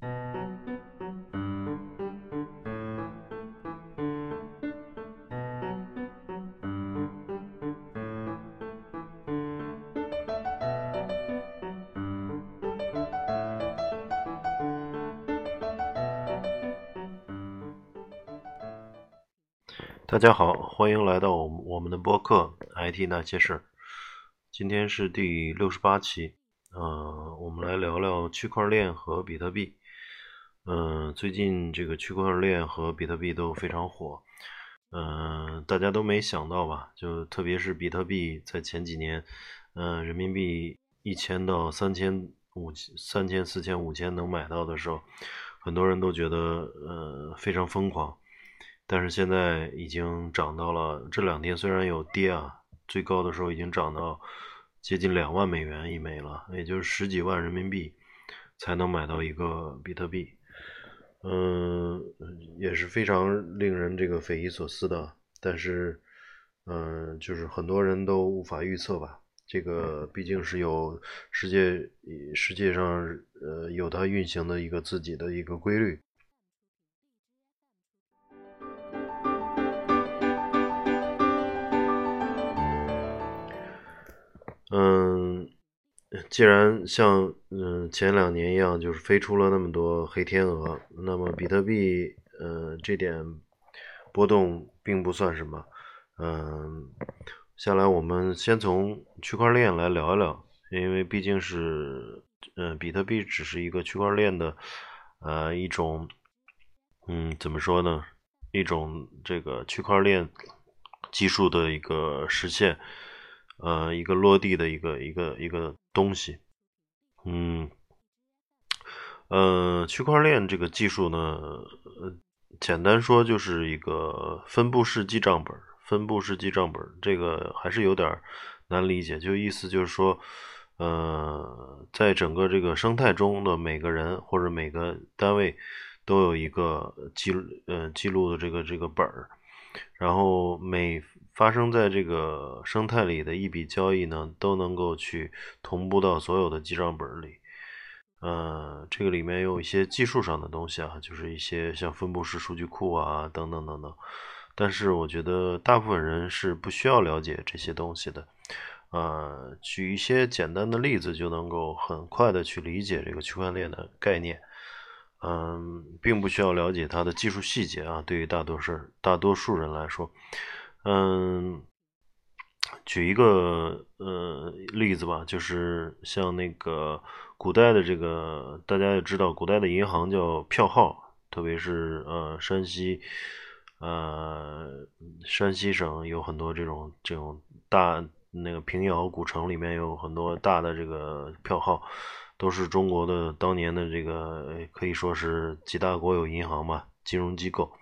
大家好，欢迎来到我们我们的播客《IT 那些事》。今天是第六十八期，嗯，我们来聊聊区块链和比特币。嗯，最近这个区块链和比特币都非常火，嗯，大家都没想到吧？就特别是比特币在前几年，嗯，人民币一千到三千五、三千、四千、五千能买到的时候，很多人都觉得呃非常疯狂。但是现在已经涨到了，这两天虽然有跌啊，最高的时候已经涨到接近两万美元一枚了，也就是十几万人民币才能买到一个比特币，嗯，也是非常令人这个匪夷所思的。但是，嗯，就是很多人都无法预测吧，这个毕竟是有世界世界上呃有它运行的一个自己的一个规律。嗯，既然像嗯前两年一样，就是飞出了那么多黑天鹅，那么比特币，呃，这点波动并不算什么。嗯，下来我们先从区块链来聊一聊，因为毕竟是，嗯，比特币只是一个区块链的，呃，一种，嗯，怎么说呢？一种这个区块链技术的一个实现。呃，一个落地的一个一个一个东西，嗯，呃，区块链这个技术呢，呃，简单说就是一个分布式记账本，分布式记账本，这个还是有点难理解，就意思就是说，呃，在整个这个生态中的每个人或者每个单位都有一个记呃记录的这个这个本儿，然后每发生在这个生态里的一笔交易呢，都能够去同步到所有的记账本里。呃，这个里面有一些技术上的东西啊，就是一些像分布式数据库啊，等等等等。但是我觉得大部分人是不需要了解这些东西的。呃，举一些简单的例子就能够很快的去理解这个区块链的概念。嗯，并不需要了解它的技术细节啊，对于大多数大多数人来说。嗯，举一个呃例子吧，就是像那个古代的这个，大家也知道，古代的银行叫票号，特别是呃山西，呃山西省有很多这种这种大那个平遥古城里面有很多大的这个票号，都是中国的当年的这个可以说是几大国有银行吧，金融机构。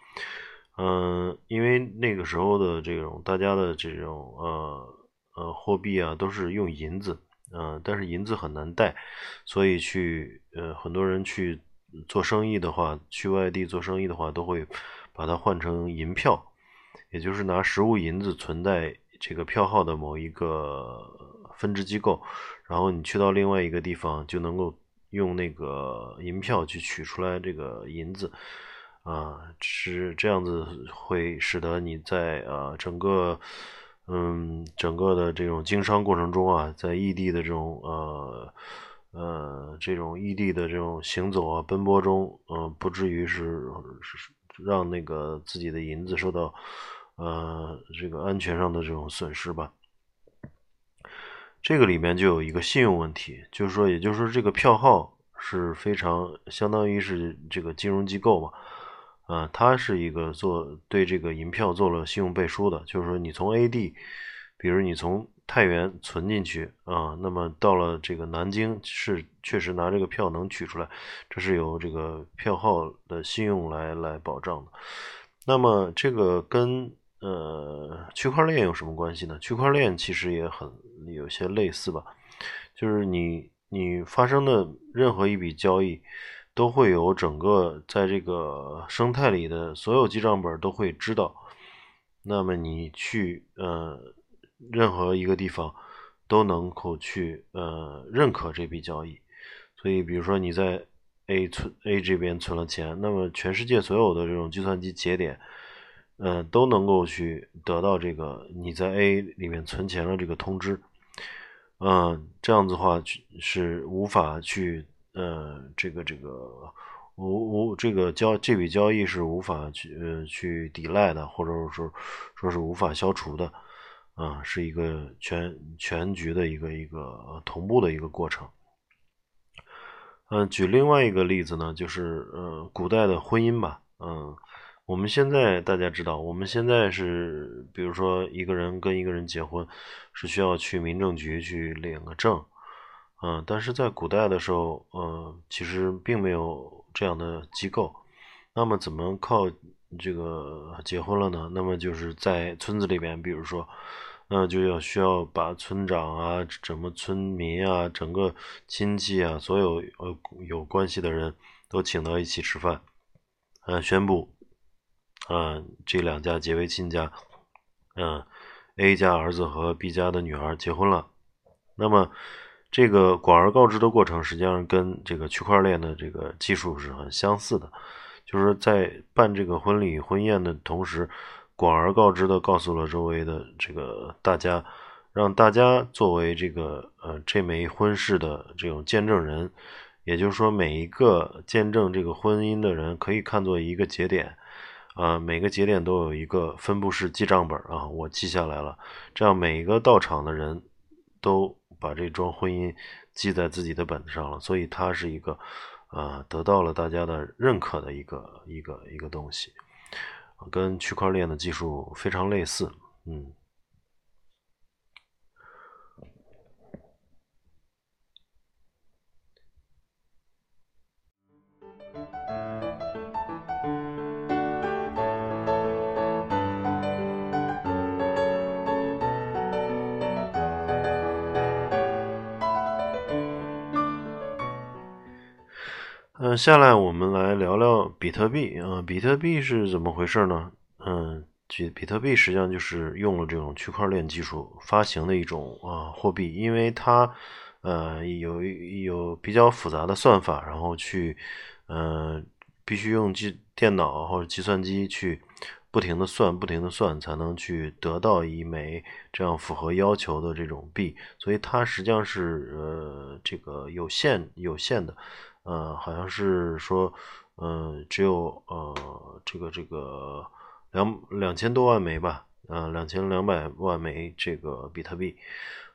嗯，因为那个时候的这种大家的这种呃呃货币啊，都是用银子，嗯，但是银子很难带，所以去呃很多人去做生意的话，去外地做生意的话，都会把它换成银票，也就是拿实物银子存在这个票号的某一个分支机构，然后你去到另外一个地方，就能够用那个银票去取出来这个银子。啊，是这样子会使得你在呃整个嗯整个的这种经商过程中啊，在异地的这种呃呃这种异地的这种行走啊奔波中，嗯，不至于是是让那个自己的银子受到呃这个安全上的这种损失吧。这个里面就有一个信用问题，就是说，也就是说，这个票号是非常相当于是这个金融机构嘛。啊，它是一个做对这个银票做了信用背书的，就是说你从 A 地，比如你从太原存进去啊，那么到了这个南京是确实拿这个票能取出来，这是由这个票号的信用来来保障的。那么这个跟呃区块链有什么关系呢？区块链其实也很有些类似吧，就是你你发生的任何一笔交易。都会有整个在这个生态里的所有记账本都会知道，那么你去呃任何一个地方都能够去呃认可这笔交易，所以比如说你在 A 存 A 这边存了钱，那么全世界所有的这种计算机节点，嗯，都能够去得到这个你在 A 里面存钱了这个通知，嗯，这样子的话是无法去，呃，这个这个无无这个交这笔交易是无法去呃去抵赖的，或者说说是无法消除的，啊，是一个全全局的一个一个同步的一个过程。嗯，举另外一个例子呢，就是呃，古代的婚姻吧。嗯，我们现在大家知道，我们现在是，比如说一个人跟一个人结婚，是需要去民政局去领个证。嗯，但是在古代的时候，嗯，其实并没有这样的机构。那么怎么靠这个结婚了呢？那么就是在村子里边，比如说。那就要需要把村长啊、整个村民啊、整个亲戚啊、所有呃有关系的人都请到一起吃饭，嗯，宣布，嗯，这两家结为亲家，嗯，A 家儿子和 B 家的女儿结婚了。那么这个广而告之的过程，实际上跟这个区块链的这个技术是很相似的，就是在办这个婚礼婚宴的同时。广而告之的告诉了周围的这个大家，让大家作为这个呃这枚婚事的这种见证人，也就是说每一个见证这个婚姻的人可以看作一个节点，啊每个节点都有一个分布式记账本啊，我记下来了，这样每一个到场的人都把这桩婚姻记在自己的本子上了，所以它是一个呃得到了大家的认可的一个一个一个东西。跟区块链的技术非常类似，嗯。嗯，下来我们来聊聊比特币啊。比特币是怎么回事呢？嗯，比比特币实际上就是用了这种区块链技术发行的一种啊货币，因为它呃有有比较复杂的算法，然后去嗯必须用计电脑或者计算机去不停的算，不停的算，才能去得到一枚这样符合要求的这种币，所以它实际上是呃这个有限有限的。呃，好像是说，嗯，只有呃，这个这个两两千多万枚吧，呃，两千两百万枚这个比特币，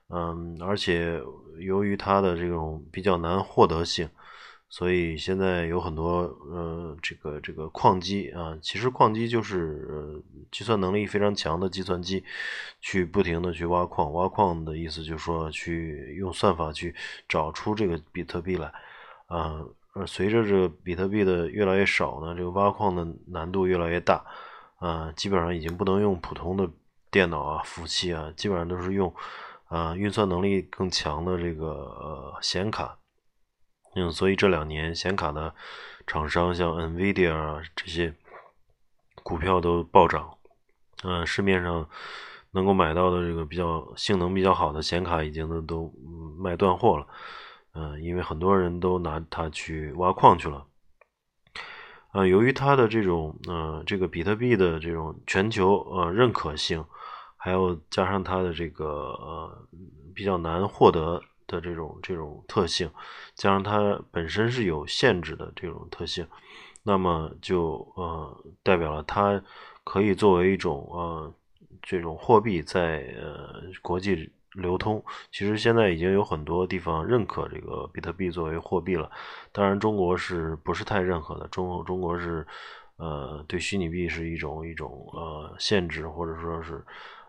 嗯，而且由于它的这种比较难获得性，所以现在有很多呃，这个这个矿机啊，其实矿机就是，计算能力非常强的计算机，去不停的去挖矿，挖矿的意思就是说去用算法去找出这个比特币来。啊，随着这个比特币的越来越少呢，这个挖矿的难度越来越大，啊，基本上已经不能用普通的电脑啊、服务器啊，基本上都是用啊运算能力更强的这个呃显卡。嗯，所以这两年显卡的厂商像 NVIDIA 啊这些股票都暴涨，嗯，市面上能够买到的这个比较性能比较好的显卡已经都都卖断货了。嗯，因为很多人都拿它去挖矿去了，啊，由于它的这种，呃，这个比特币的这种全球呃认可性，还有加上它的这个呃比较难获得的这种这种特性，加上它本身是有限制的这种特性，那么就呃代表了它可以作为一种呃这种货币在呃国际。流通其实现在已经有很多地方认可这个比特币作为货币了，当然中国是不是太认可的？中中国是呃对虚拟币是一种一种呃限制或者说是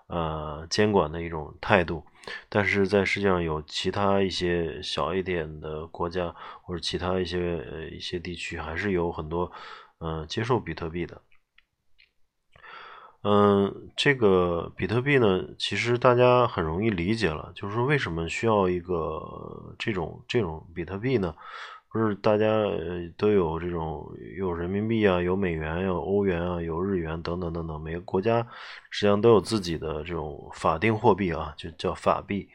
呃监管的一种态度，但是在世界上有其他一些小一点的国家或者其他一些呃一些地区还是有很多嗯接受比特币的。嗯，这个比特币呢，其实大家很容易理解了，就是说为什么需要一个这种这种比特币呢？不是大家都有这种有人民币啊，有美元，有欧元啊，有日元等等等等，每个国家实际上都有自己的这种法定货币啊，就叫法币。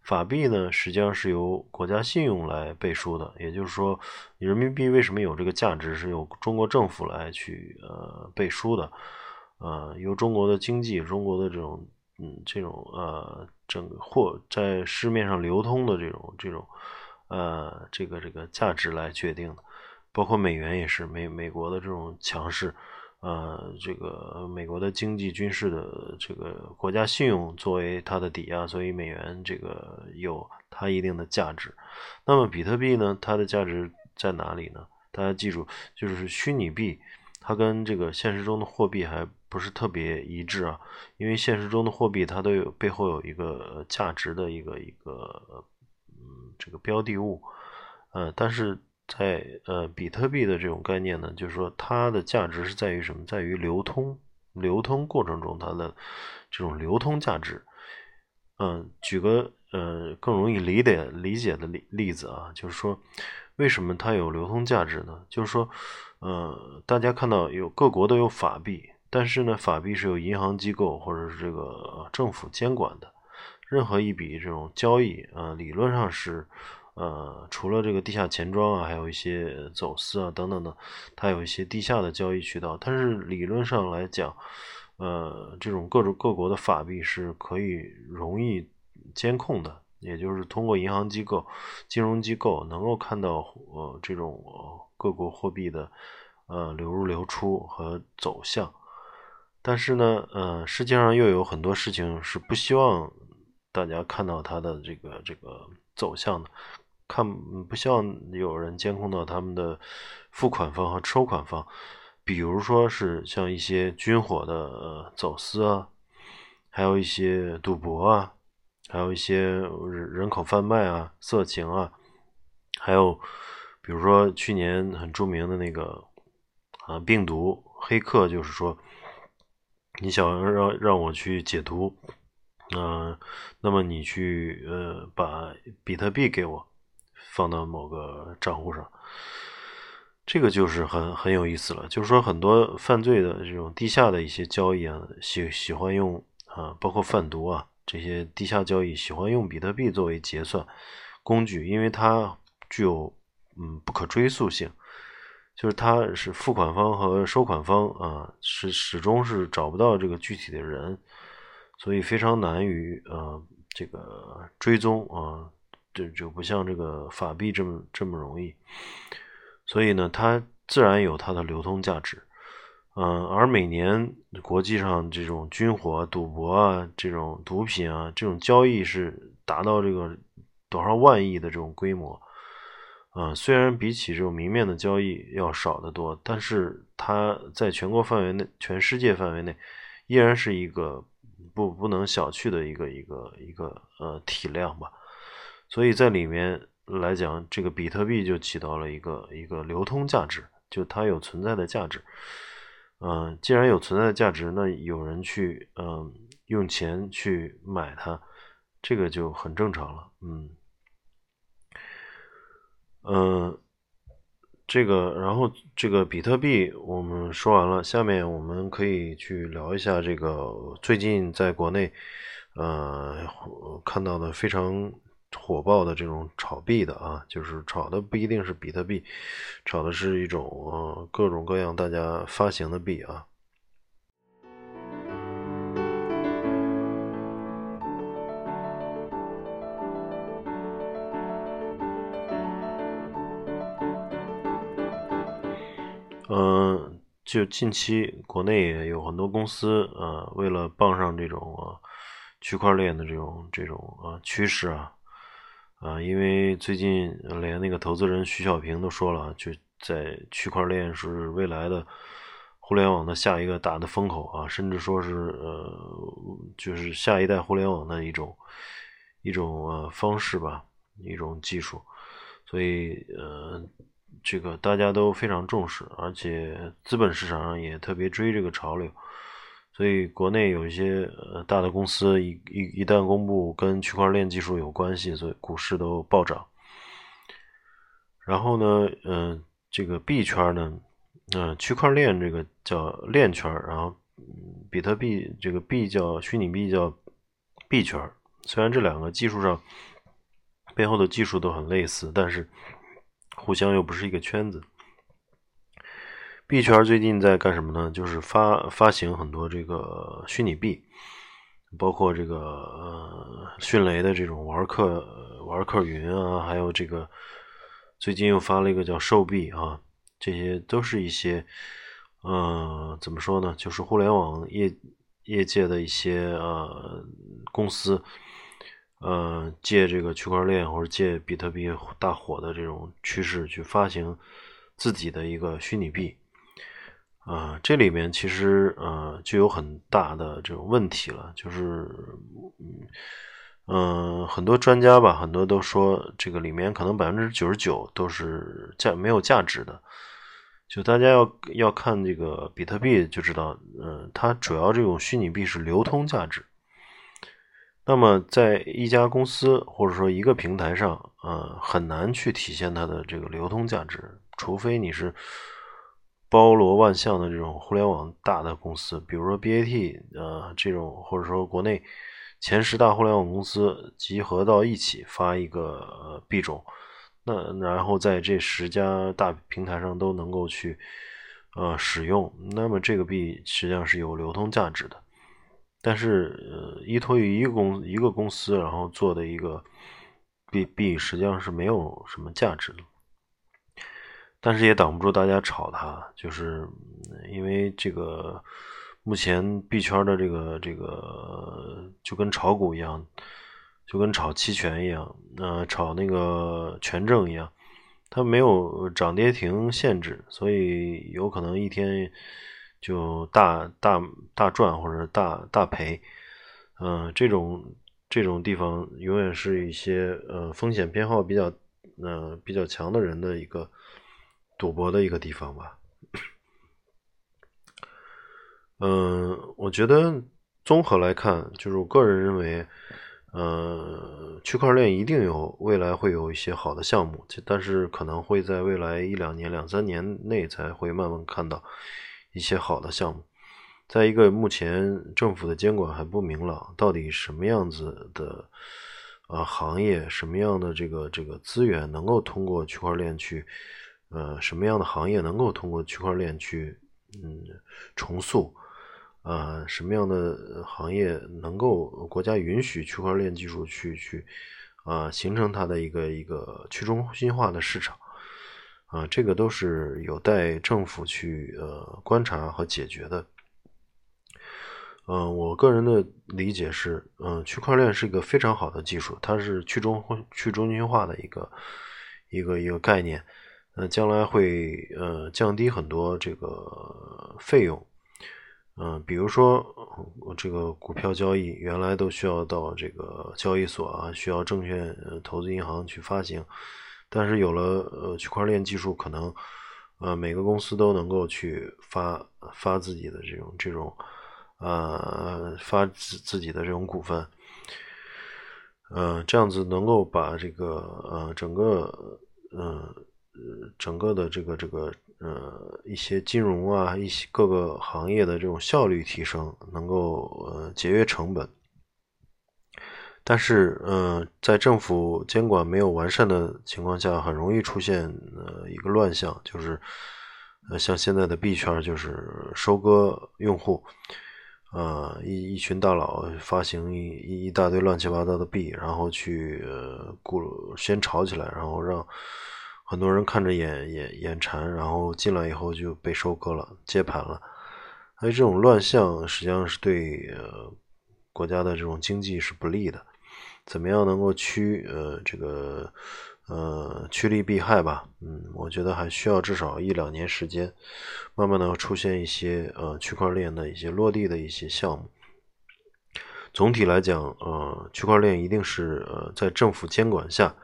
法币呢，实际上是由国家信用来背书的，也就是说，人民币为什么有这个价值，是由中国政府来去呃背书的，呃，由中国的经济、中国的这种嗯这种呃整货在市面上流通的这种这种呃这个这个价值来决定的，包括美元也是美美国的这种强势。呃，这个美国的经济、军事的这个国家信用作为它的抵押，所以美元这个有它一定的价值。那么比特币呢？它的价值在哪里呢？大家记住，就是虚拟币，它跟这个现实中的货币还不是特别一致啊。因为现实中的货币它都有背后有一个价值的一个一个嗯这个标的物，呃，但是。在呃，比特币的这种概念呢，就是说它的价值是在于什么？在于流通，流通过程中它的这种流通价值。嗯，举个呃更容易理解理解的例例子啊，就是说为什么它有流通价值呢？就是说，呃，大家看到有各国都有法币，但是呢，法币是由银行机构或者是这个政府监管的，任何一笔这种交易啊，理论上是。呃，除了这个地下钱庄啊，还有一些走私啊等等的，它有一些地下的交易渠道。但是理论上来讲，呃，这种各种各国的法币是可以容易监控的，也就是通过银行机构、金融机构能够看到呃这种各国货币的呃流入流出和走向。但是呢，呃，世界上又有很多事情是不希望大家看到它的这个这个走向的。看不希望有人监控到他们的付款方和收款方，比如说是像一些军火的呃走私啊，还有一些赌博啊，还有一些人口贩卖啊、色情啊，还有比如说去年很著名的那个啊病毒黑客，就是说你想让让我去解读，嗯，那么你去呃把比特币给我。放到某个账户上，这个就是很很有意思了。就是说，很多犯罪的这种地下的一些交易啊，喜喜欢用啊，包括贩毒啊这些地下交易，喜欢用比特币作为结算工具，因为它具有嗯不可追溯性，就是它是付款方和收款方啊，是始终是找不到这个具体的人，所以非常难于呃这个追踪啊。就就不像这个法币这么这么容易，所以呢，它自然有它的流通价值。嗯，而每年国际上这种军火、赌博啊，这种毒品啊，这种交易是达到这个多少万亿的这种规模。嗯，虽然比起这种明面的交易要少得多，但是它在全国范围内、全世界范围内，依然是一个不不能小觑的一个一个一个呃体量吧。所以在里面来讲，这个比特币就起到了一个一个流通价值，就它有存在的价值。嗯，既然有存在的价值，那有人去嗯用钱去买它，这个就很正常了。嗯嗯，这个然后这个比特币我们说完了，下面我们可以去聊一下这个最近在国内呃看到的非常。火爆的这种炒币的啊，就是炒的不一定是比特币，炒的是一种呃各种各样大家发行的币啊。就近期国内也有很多公司啊，为了傍上这种啊区块链的这种这种啊趋势啊。啊，因为最近连那个投资人徐小平都说了，就在区块链是未来的互联网的下一个大的风口啊，甚至说是呃，就是下一代互联网的一种一种呃方式吧，一种技术，所以呃，这个大家都非常重视，而且资本市场上也特别追这个潮流。所以，国内有一些呃大的公司，一一一旦公布跟区块链技术有关系，所以股市都暴涨。然后呢，嗯，这个币圈呢，嗯，区块链这个叫链圈，然后比特币这个币叫虚拟币叫币圈。虽然这两个技术上背后的技术都很类似，但是互相又不是一个圈子。币圈最近在干什么呢？就是发发行很多这个虚拟币，包括这个呃迅雷的这种玩客玩客云啊，还有这个最近又发了一个叫兽币啊，这些都是一些呃怎么说呢？就是互联网业业界的一些呃公司，呃借这个区块链或者借比特币大火的这种趋势去发行自己的一个虚拟币。啊，这里面其实呃就有很大的这种问题了，就是嗯很多专家吧，很多都说这个里面可能百分之九十九都是价没有价值的，就大家要要看这个比特币就知道，嗯，它主要这种虚拟币是流通价值。那么在一家公司或者说一个平台上，呃，很难去体现它的这个流通价值，除非你是。包罗万象的这种互联网大的公司，比如说 BAT，呃，这种或者说国内前十大互联网公司集合到一起发一个币种，那然后在这十家大平台上都能够去呃使用，那么这个币实际上是有流通价值的。但是，依托于一个公一个公司然后做的一个币币，实际上是没有什么价值的。但是也挡不住大家炒它，就是因为这个目前币圈的这个这个就跟炒股一样，就跟炒期权一样，呃，炒那个权证一样，它没有涨跌停限制，所以有可能一天就大大大赚或者大大赔，嗯，这种这种地方永远是一些呃风险偏好比较呃比较强的人的一个。赌博的一个地方吧，嗯，我觉得综合来看，就是我个人认为，呃，区块链一定有未来会有一些好的项目，但是可能会在未来一两年、两三年内才会慢慢看到一些好的项目。在一个目前政府的监管还不明朗，到底什么样子的啊行业，什么样的这个这个资源能够通过区块链去。呃，什么样的行业能够通过区块链去嗯重塑？呃，什么样的行业能够国家允许区块链技术去去啊形成它的一个一个去中心化的市场？啊，这个都是有待政府去呃观察和解决的。嗯，我个人的理解是，嗯，区块链是一个非常好的技术，它是去中去中心化的一个一个一个概念。那将来会呃降低很多这个费用，嗯，比如说这个股票交易原来都需要到这个交易所啊，需要证券投资银行去发行，但是有了呃区块链技术，可能呃每个公司都能够去发发自己的这种这种呃发自自己的这种股份，呃这样子能够把这个呃整个嗯。呃，整个的这个这个呃一些金融啊，一些各个行业的这种效率提升，能够呃节约成本。但是，呃，在政府监管没有完善的情况下，很容易出现呃一个乱象，就是呃像现在的币圈，就是收割用户，啊一一群大佬发行一一大堆乱七八糟的币，然后去呃先炒起来，然后让。很多人看着眼眼眼馋，然后进来以后就被收割了、接盘了。所以这种乱象实际上是对呃国家的这种经济是不利的。怎么样能够趋呃这个呃趋利避害吧？嗯，我觉得还需要至少一两年时间，慢慢的出现一些呃区块链的一些落地的一些项目。总体来讲，呃，区块链一定是呃在政府监管下。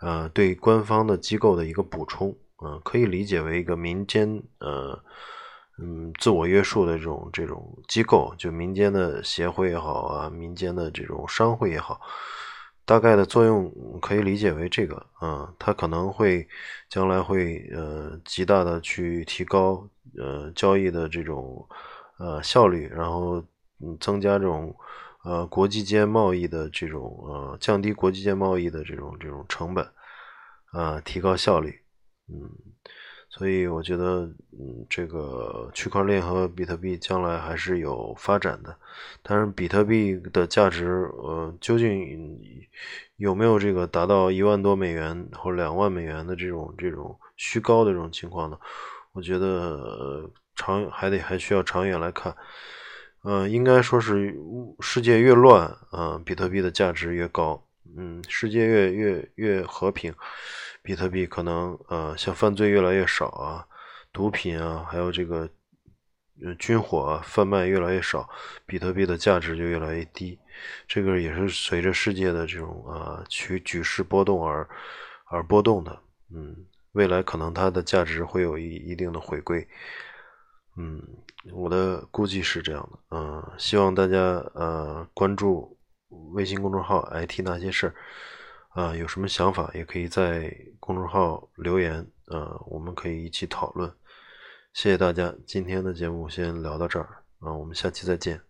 呃，对官方的机构的一个补充，嗯，可以理解为一个民间，呃，嗯，自我约束的这种这种机构，就民间的协会也好啊，民间的这种商会也好，大概的作用可以理解为这个，嗯，它可能会将来会呃极大的去提高呃交易的这种呃效率，然后嗯增加这种呃国际间贸易的这种呃降低国际间贸易的这种这种成本，啊提高效率，嗯，所以我觉得嗯这个区块链和比特币将来还是有发展的，但是比特币的价值呃究竟有没有这个达到一万多美元或两万美元的这种这种虚高的这种情况呢？我觉得长还得还需要长远来看，嗯，应该说是世界越乱，嗯，比特币的价值越高，嗯，世界越越越和平，比特币可能呃像犯罪越来越少啊，毒品啊，还有这个军火啊贩卖越来越少，比特币的价值就越来越低，这个也是随着世界的这种啊局局势波动而而波动的，嗯。未来可能它的价值会有一一定的回归，嗯，我的估计是这样的，嗯，希望大家呃关注微信公众号 “IT 那些事儿”，啊，有什么想法也可以在公众号留言，呃，我们可以一起讨论。谢谢大家，今天的节目先聊到这儿，啊，我们下期再见。